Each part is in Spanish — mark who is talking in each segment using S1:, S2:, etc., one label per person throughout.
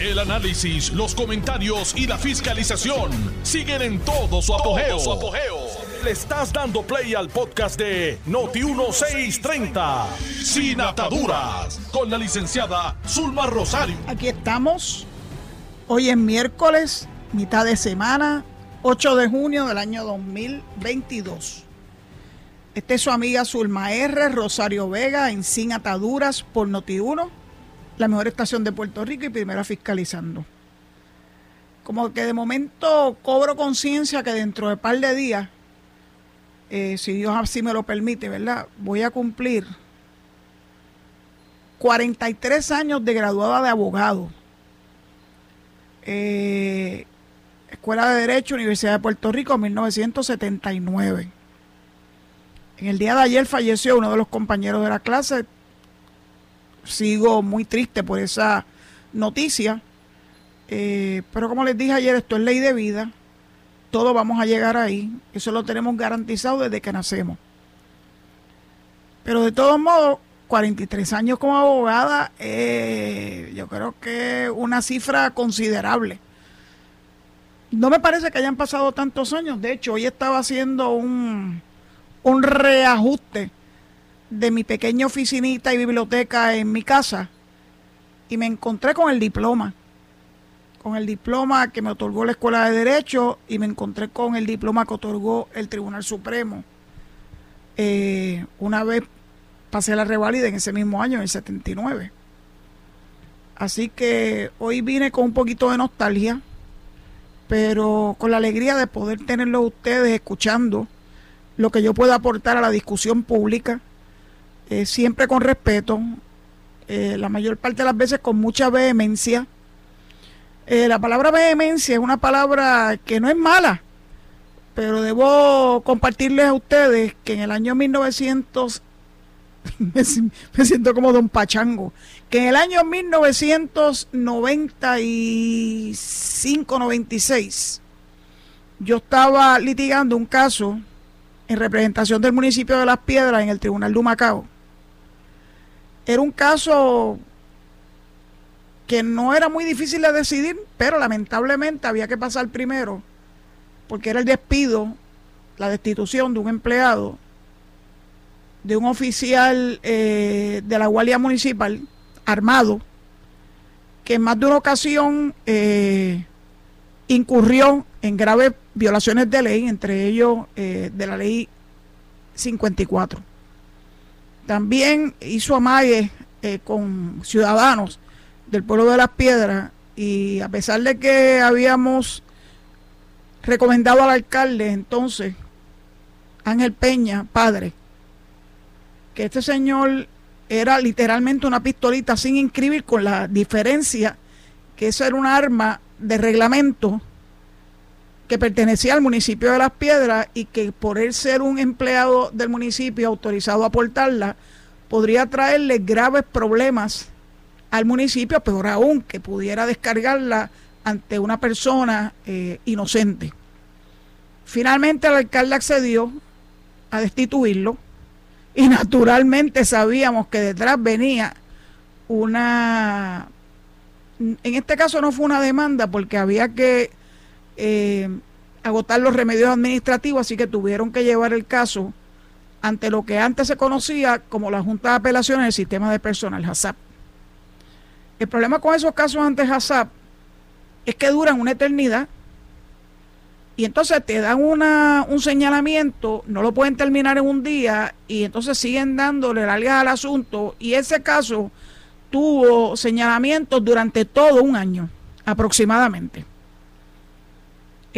S1: El análisis, los comentarios y la fiscalización siguen en todo su apogeo. Le estás dando play al podcast de Noti1630, Sin Ataduras, con la licenciada Zulma Rosario.
S2: Aquí estamos. Hoy es miércoles, mitad de semana, 8 de junio del año 2022. Esta es su amiga Zulma R. Rosario Vega en Sin Ataduras por Noti1, la mejor estación de Puerto Rico y primera fiscalizando. Como que de momento cobro conciencia que dentro de un par de días, eh, si Dios así me lo permite, ¿verdad? Voy a cumplir 43 años de graduada de abogado. Eh, Escuela de Derecho, Universidad de Puerto Rico, 1979. En el día de ayer falleció uno de los compañeros de la clase. Sigo muy triste por esa noticia. Eh, pero como les dije ayer, esto es ley de vida. Todos vamos a llegar ahí. Eso lo tenemos garantizado desde que nacemos. Pero de todos modos, 43 años como abogada, eh, yo creo que una cifra considerable. No me parece que hayan pasado tantos años. De hecho, hoy estaba haciendo un, un reajuste de mi pequeña oficinita y biblioteca en mi casa y me encontré con el diploma, con el diploma que me otorgó la Escuela de Derecho y me encontré con el diploma que otorgó el Tribunal Supremo. Eh, una vez pasé la revalida en ese mismo año, en el 79. Así que hoy vine con un poquito de nostalgia, pero con la alegría de poder tenerlo ustedes escuchando lo que yo pueda aportar a la discusión pública, eh, siempre con respeto, eh, la mayor parte de las veces con mucha vehemencia. Eh, la palabra vehemencia es una palabra que no es mala, pero debo compartirles a ustedes que en el año 1900, me, me siento como don Pachango, que en el año 1995-96 yo estaba litigando un caso en representación del municipio de Las Piedras en el Tribunal de Humacao. Era un caso que no era muy difícil de decidir, pero lamentablemente había que pasar primero, porque era el despido, la destitución de un empleado, de un oficial eh, de la Guardia Municipal armado, que en más de una ocasión eh, incurrió en graves violaciones de ley, entre ellos eh, de la ley 54. También hizo amague eh, con ciudadanos del pueblo de las piedras y a pesar de que habíamos recomendado al alcalde entonces, Ángel Peña, padre, que este señor era literalmente una pistolita sin inscribir con la diferencia que eso era un arma de reglamento que pertenecía al municipio de Las Piedras y que por él ser un empleado del municipio autorizado a portarla, podría traerle graves problemas al municipio, peor aún, que pudiera descargarla ante una persona eh, inocente. Finalmente el alcalde accedió a destituirlo y naturalmente sabíamos que detrás venía una... En este caso no fue una demanda porque había que eh, agotar los remedios administrativos, así que tuvieron que llevar el caso ante lo que antes se conocía como la Junta de Apelaciones del Sistema de Personal, HACCP. El problema con esos casos ante HACCP es que duran una eternidad y entonces te dan una, un señalamiento, no lo pueden terminar en un día y entonces siguen dándole largas al asunto y ese caso tuvo señalamientos durante todo un año aproximadamente.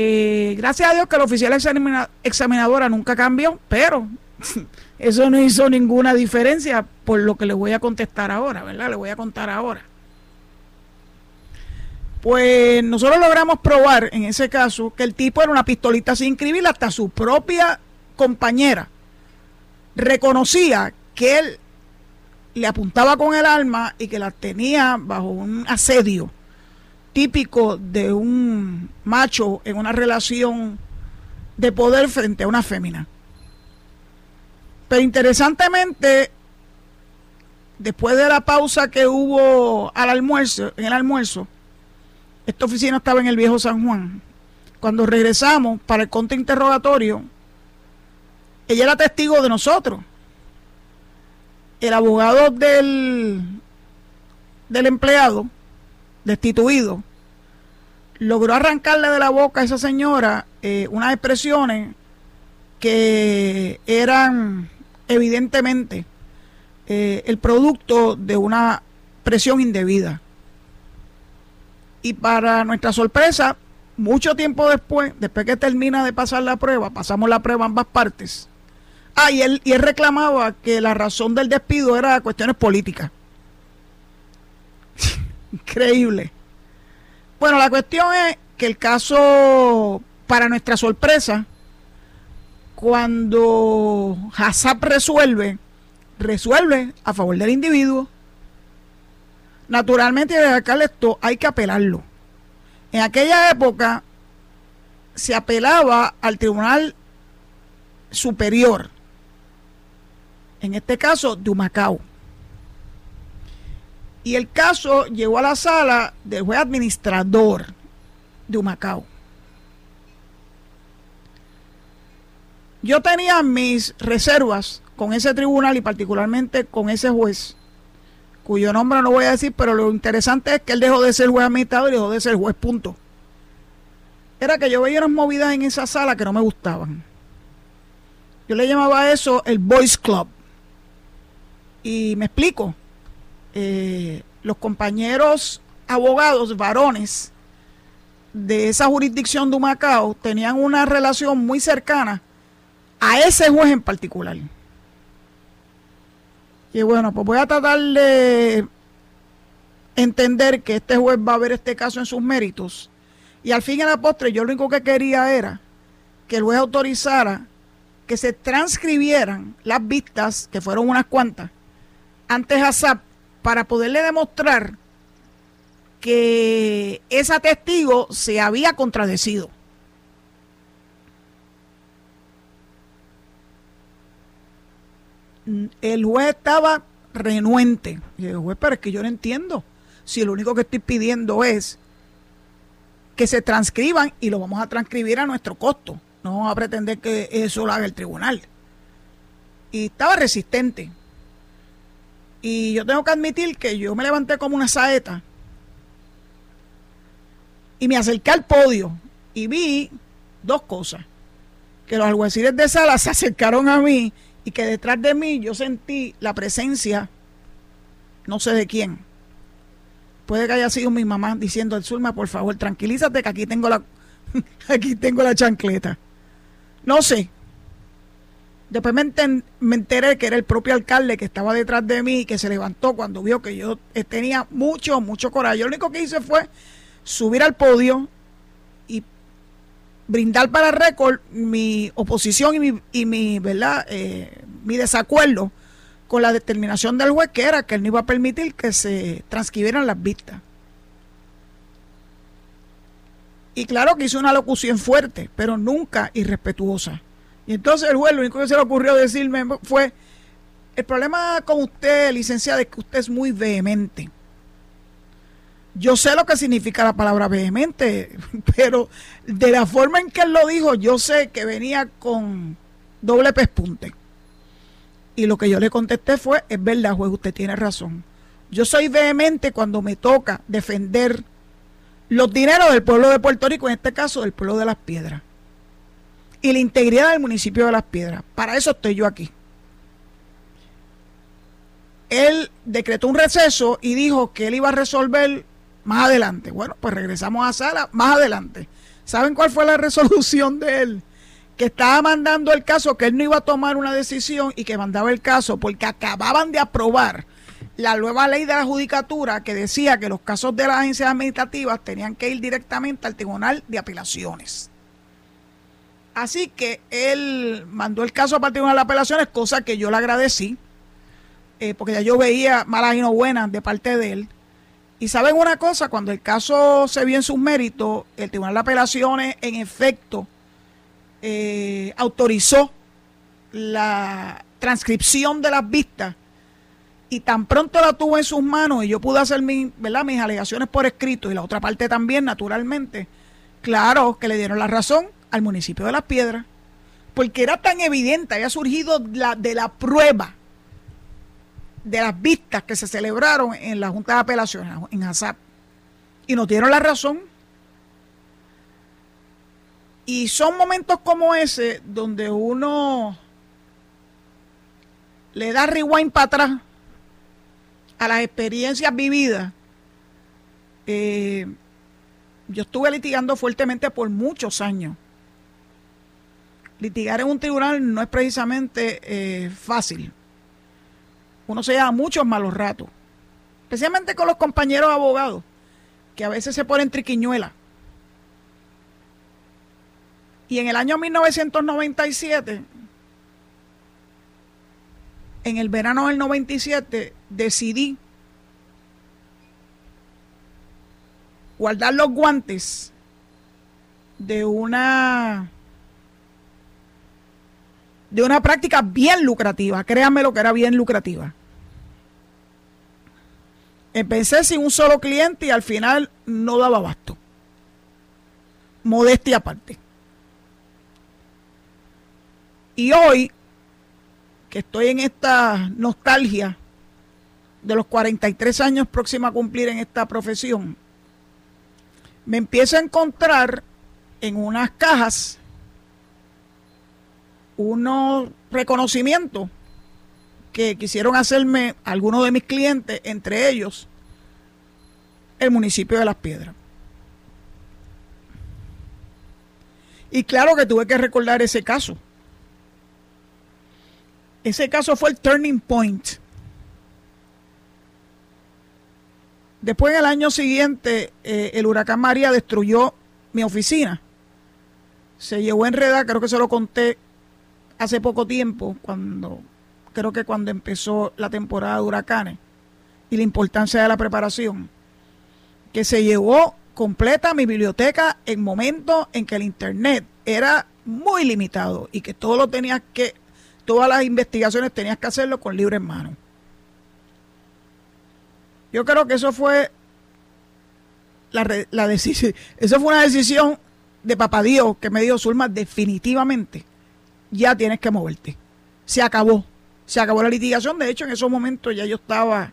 S2: Eh, gracias a Dios que la oficial examinadora nunca cambió, pero eso no hizo ninguna diferencia por lo que le voy a contestar ahora, ¿verdad? Le voy a contar ahora. Pues nosotros logramos probar en ese caso que el tipo era una pistolita sin inscribir, hasta su propia compañera reconocía que él le apuntaba con el arma y que la tenía bajo un asedio típico de un macho en una relación de poder frente a una fémina. Pero interesantemente, después de la pausa que hubo al almuerzo, en el almuerzo, esta oficina estaba en el viejo San Juan. Cuando regresamos para el contrainterrogatorio, ella era testigo de nosotros. El abogado del, del empleado destituido logró arrancarle de la boca a esa señora eh, unas expresiones que eran evidentemente eh, el producto de una presión indebida. Y para nuestra sorpresa, mucho tiempo después, después que termina de pasar la prueba, pasamos la prueba ambas partes. Ah, y él, y él reclamaba que la razón del despido era cuestiones políticas. Increíble. Bueno, la cuestión es que el caso, para nuestra sorpresa, cuando HACCP resuelve, resuelve a favor del individuo. Naturalmente, de acá esto hay que apelarlo. En aquella época se apelaba al Tribunal Superior, en este caso de Humacao. Y el caso llegó a la sala del juez administrador de Humacao. Yo tenía mis reservas con ese tribunal y particularmente con ese juez, cuyo nombre no voy a decir, pero lo interesante es que él dejó de ser juez administrador y dejó de ser juez punto. Era que yo veía unas movidas en esa sala que no me gustaban. Yo le llamaba a eso el Boys Club. Y me explico. Eh, los compañeros abogados varones de esa jurisdicción de Humacao tenían una relación muy cercana a ese juez en particular. Y bueno, pues voy a tratar de entender que este juez va a ver este caso en sus méritos. Y al fin y la postre, yo lo único que quería era que el juez autorizara que se transcribieran las vistas, que fueron unas cuantas, antes a SAP, para poderle demostrar que esa testigo se había contradecido. el juez estaba renuente. Y el juez, pero es que yo no entiendo. Si lo único que estoy pidiendo es que se transcriban y lo vamos a transcribir a nuestro costo. No vamos a pretender que eso lo haga el tribunal. Y estaba resistente. Y yo tengo que admitir que yo me levanté como una saeta y me acerqué al podio y vi dos cosas. Que los alguaciles de sala se acercaron a mí y que detrás de mí yo sentí la presencia, no sé de quién. Puede que haya sido mi mamá diciendo al Zulma, por favor, tranquilízate que aquí tengo la aquí tengo la chancleta. No sé. Después me, enteré que era el propio alcalde que estaba detrás de mí y que se levantó cuando vio que yo eh, tenía mucho, mucho coraje. Yo lo único que hice fue subir al podio brindar para récord mi oposición y mi, y mi verdad eh, mi desacuerdo con la determinación del juez que era que él no iba a permitir que se transcribieran las vistas. Y claro que hizo una locución fuerte pero nunca irrespetuosa y entonces el juez lo único que se le ocurrió decirme fue el problema con usted licenciada es que usted es muy vehemente yo sé lo que significa la palabra vehemente, pero de la forma en que él lo dijo, yo sé que venía con doble pespunte. Y lo que yo le contesté fue, es verdad, juez, usted tiene razón. Yo soy vehemente cuando me toca defender los dineros del pueblo de Puerto Rico, en este caso del pueblo de Las Piedras. Y la integridad del municipio de Las Piedras. Para eso estoy yo aquí. Él decretó un receso y dijo que él iba a resolver más adelante. Bueno, pues regresamos a sala más adelante. ¿Saben cuál fue la resolución de él? Que estaba mandando el caso, que él no iba a tomar una decisión y que mandaba el caso porque acababan de aprobar la nueva ley de la judicatura que decía que los casos de las agencias administrativas tenían que ir directamente al Tribunal de Apelaciones. Así que él mandó el caso para el Tribunal de Apelaciones, cosa que yo le agradecí, eh, porque ya yo veía malas y no buenas de parte de él y saben una cosa, cuando el caso se vio en sus méritos, el Tribunal de Apelaciones en efecto eh, autorizó la transcripción de las vistas Y tan pronto la tuvo en sus manos y yo pude hacer mi, ¿verdad? mis alegaciones por escrito y la otra parte también, naturalmente, claro que le dieron la razón al municipio de Las Piedras, porque era tan evidente, había surgido la, de la prueba de las vistas que se celebraron en la Junta de Apelaciones, en ASAP, y nos dieron la razón. Y son momentos como ese donde uno le da rewind para atrás a las experiencias vividas. Eh, yo estuve litigando fuertemente por muchos años. Litigar en un tribunal no es precisamente eh, fácil. Uno se lleva muchos malos ratos, especialmente con los compañeros abogados, que a veces se ponen triquiñuelas. Y en el año 1997, en el verano del 97, decidí guardar los guantes de una de una práctica bien lucrativa, créanme lo que era bien lucrativa. Empecé sin un solo cliente y al final no daba abasto. Modestia aparte. Y hoy, que estoy en esta nostalgia de los 43 años próxima a cumplir en esta profesión, me empiezo a encontrar en unas cajas unos reconocimientos que quisieron hacerme algunos de mis clientes, entre ellos el municipio de Las Piedras. Y claro que tuve que recordar ese caso. Ese caso fue el turning point. Después, en el año siguiente, eh, el huracán María destruyó mi oficina. Se llevó enredada, creo que se lo conté hace poco tiempo, cuando creo que cuando empezó la temporada de huracanes y la importancia de la preparación, que se llevó completa mi biblioteca en momentos en que el internet era muy limitado y que todo lo tenías que, todas las investigaciones tenías que hacerlo con libre en mano. Yo creo que eso fue la, la decisión, eso fue una decisión de papá Dios que me dijo, Zulma, definitivamente ya tienes que moverte. Se acabó se acabó la litigación. De hecho, en esos momentos ya yo estaba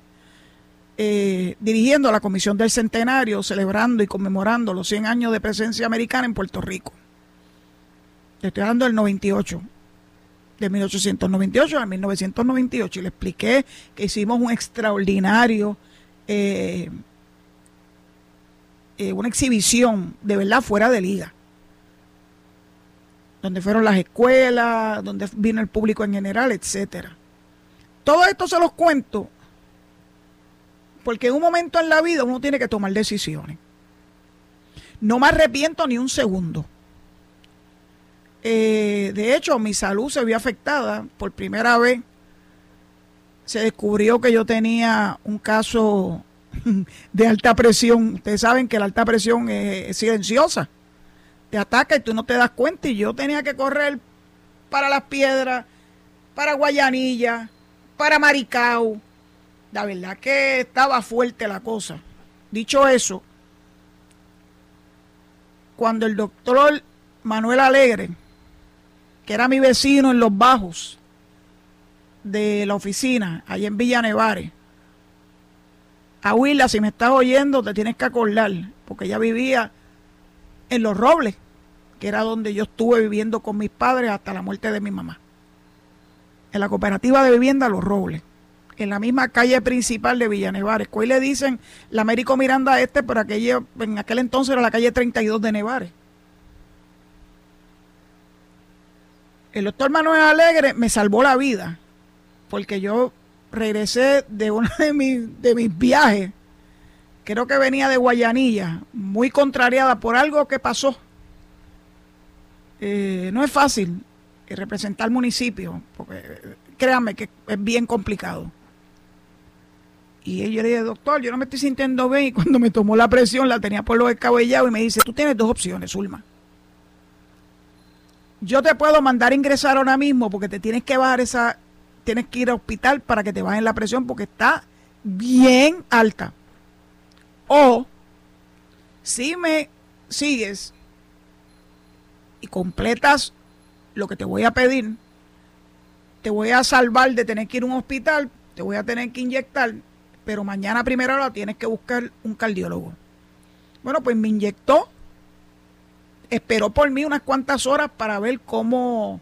S2: eh, dirigiendo la Comisión del Centenario, celebrando y conmemorando los 100 años de presencia americana en Puerto Rico. Estoy hablando del 98, de 1898 a 1998, y le expliqué que hicimos un extraordinario, eh, eh, una exhibición de verdad fuera de liga donde fueron las escuelas, donde vino el público en general, etcétera. Todo esto se los cuento porque en un momento en la vida uno tiene que tomar decisiones. No me arrepiento ni un segundo. Eh, de hecho, mi salud se vio afectada por primera vez. Se descubrió que yo tenía un caso de alta presión. Ustedes saben que la alta presión es silenciosa. Te ataca y tú no te das cuenta. Y yo tenía que correr para las piedras, para Guayanilla, para Maricao. La verdad que estaba fuerte la cosa. Dicho eso, cuando el doctor Manuel Alegre, que era mi vecino en los bajos de la oficina, allá en Villa Nevares, Huila, si me estás oyendo, te tienes que acordar, porque ella vivía en Los Robles, que era donde yo estuve viviendo con mis padres hasta la muerte de mi mamá en la cooperativa de vivienda Los Robles, en la misma calle principal de Villanevares. Hoy le dicen la Américo Miranda Este, pero aquella, en aquel entonces era la calle 32 de Nevares. El doctor Manuel Alegre me salvó la vida, porque yo regresé de uno de mis, de mis viajes, creo que venía de Guayanilla, muy contrariada por algo que pasó. Eh, no es fácil y representar municipio, porque créanme que es bien complicado. Y yo le dije, doctor, yo no me estoy sintiendo bien. Y cuando me tomó la presión, la tenía por los descabellados y me dice, tú tienes dos opciones, Ulma. Yo te puedo mandar a ingresar ahora mismo porque te tienes que bajar esa tienes que ir al hospital para que te bajen la presión porque está bien alta. O si me sigues y completas lo que te voy a pedir, te voy a salvar de tener que ir a un hospital, te voy a tener que inyectar, pero mañana primero hora tienes que buscar un cardiólogo. Bueno, pues me inyectó, esperó por mí unas cuantas horas para ver cómo,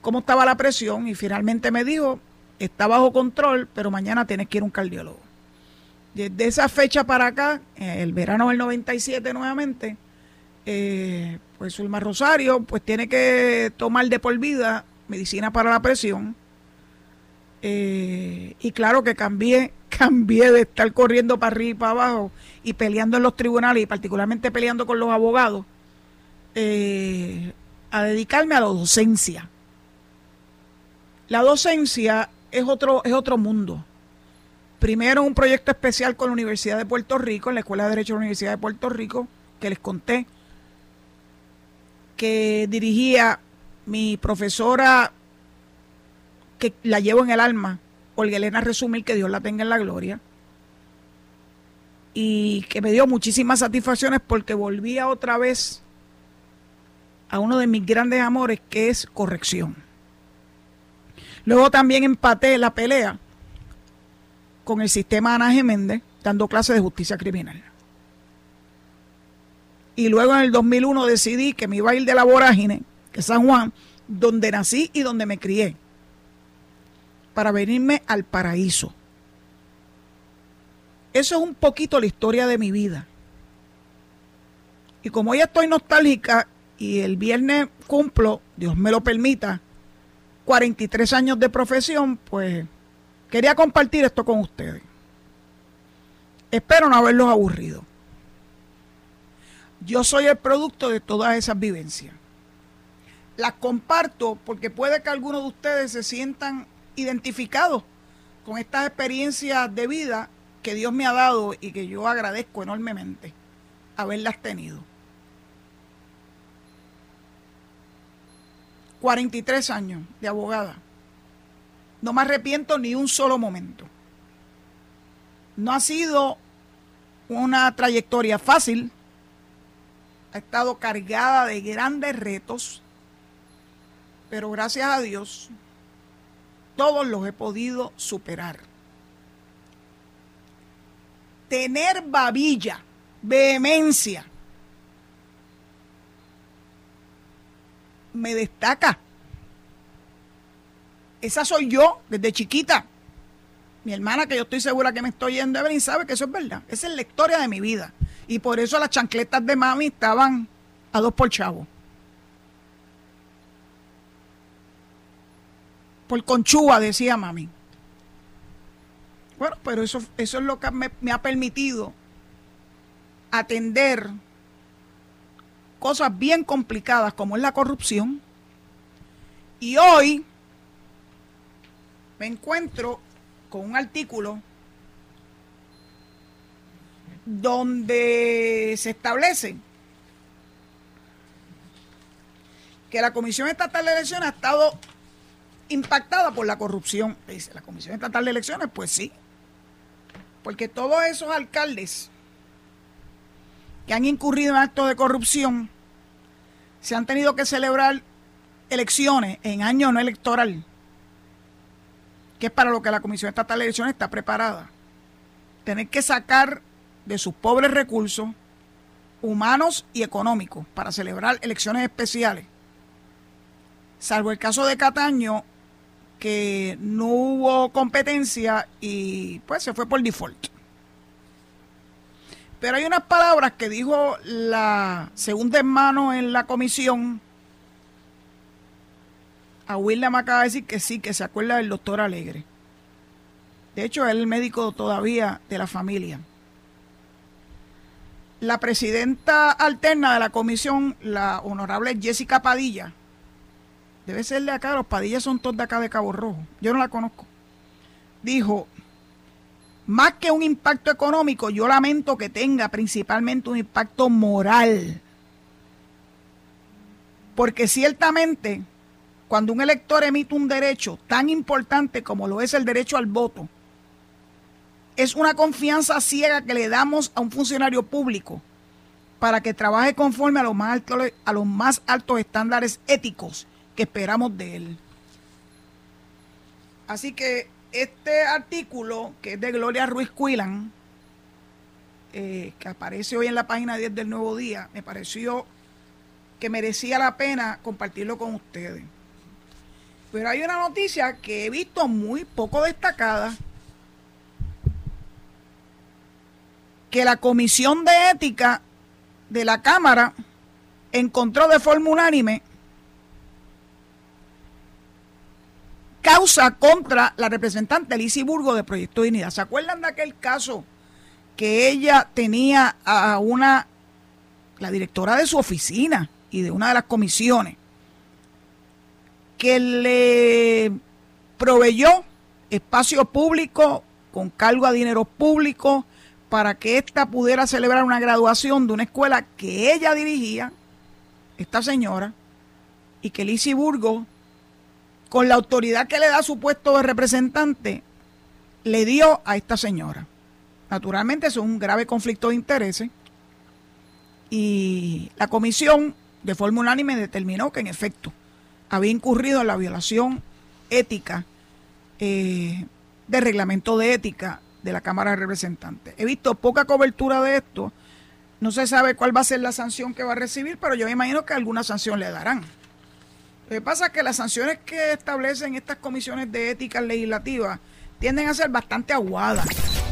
S2: cómo estaba la presión y finalmente me dijo, está bajo control, pero mañana tienes que ir a un cardiólogo. Desde esa fecha para acá, eh, el verano del 97 nuevamente, eh, pues Zulma Rosario pues tiene que tomar de por vida medicina para la presión. Eh, y claro que cambié, cambié de estar corriendo para arriba y para abajo y peleando en los tribunales y particularmente peleando con los abogados a dedicarme a la docencia. La docencia es otro, es otro mundo. Primero un proyecto especial con la Universidad de Puerto Rico, en la Escuela de Derecho de la Universidad de Puerto Rico, que les conté, que dirigía mi profesora, que la llevo en el alma, Olga Elena Resumir, que Dios la tenga en la gloria, y que me dio muchísimas satisfacciones porque volvía otra vez a uno de mis grandes amores, que es corrección. Luego también empaté la pelea con el sistema Ana Geméndez dando clases de justicia criminal. Y luego en el 2001 decidí que me iba a ir de la vorágine, que es San Juan, donde nací y donde me crié, para venirme al paraíso. Eso es un poquito la historia de mi vida. Y como ya estoy nostálgica y el viernes cumplo, Dios me lo permita, 43 años de profesión, pues Quería compartir esto con ustedes. Espero no haberlos aburrido. Yo soy el producto de todas esas vivencias. Las comparto porque puede que algunos de ustedes se sientan identificados con estas experiencias de vida que Dios me ha dado y que yo agradezco enormemente haberlas tenido. 43 años de abogada. No me arrepiento ni un solo momento. No ha sido una trayectoria fácil. Ha estado cargada de grandes retos. Pero gracias a Dios, todos los he podido superar. Tener babilla, vehemencia, me destaca esa soy yo desde chiquita. Mi hermana, que yo estoy segura que me estoy yendo y sabe que eso es verdad. Esa es la historia de mi vida. Y por eso las chancletas de mami estaban a dos por chavo. Por conchúa, decía mami. Bueno, pero eso, eso es lo que me, me ha permitido atender cosas bien complicadas como es la corrupción. Y hoy me encuentro con un artículo donde se establece que la Comisión Estatal de Elecciones ha estado impactada por la corrupción. Dice, la Comisión Estatal de Elecciones, pues sí. Porque todos esos alcaldes que han incurrido en actos de corrupción se han tenido que celebrar elecciones en año no electoral que es para lo que la Comisión Estatal de Elecciones está preparada. Tener que sacar de sus pobres recursos humanos y económicos para celebrar elecciones especiales. Salvo el caso de Cataño, que no hubo competencia y pues se fue por default. Pero hay unas palabras que dijo la segunda hermano en la comisión a William acaba de decir que sí, que se acuerda del doctor Alegre. De hecho, es el médico todavía de la familia. La presidenta alterna de la comisión, la honorable Jessica Padilla, debe ser de acá, los Padillas son todos de acá de Cabo Rojo, yo no la conozco, dijo, más que un impacto económico, yo lamento que tenga principalmente un impacto moral. Porque ciertamente cuando un elector emite un derecho tan importante como lo es el derecho al voto, es una confianza ciega que le damos a un funcionario público para que trabaje conforme a los más altos, a los más altos estándares éticos que esperamos de él. Así que este artículo, que es de Gloria Ruiz Cuilan, eh, que aparece hoy en la página 10 del Nuevo Día, me pareció que merecía la pena compartirlo con ustedes. Pero hay una noticia que he visto muy poco destacada, que la Comisión de Ética de la Cámara encontró de forma unánime causa contra la representante Lizy Burgo de Proyecto de Unidad. ¿Se acuerdan de aquel caso que ella tenía a una, la directora de su oficina y de una de las comisiones, que le proveyó espacio público con cargo a dinero público para que ésta pudiera celebrar una graduación de una escuela que ella dirigía, esta señora, y que Lizy Burgo con la autoridad que le da su puesto de representante, le dio a esta señora. Naturalmente es un grave conflicto de intereses y la comisión de forma unánime determinó que en efecto había incurrido en la violación ética eh, del reglamento de ética de la Cámara de Representantes. He visto poca cobertura de esto. No se sabe cuál va a ser la sanción que va a recibir, pero yo me imagino que alguna sanción le darán. Lo que pasa es que las sanciones que establecen estas comisiones de ética legislativa tienden a ser bastante aguadas.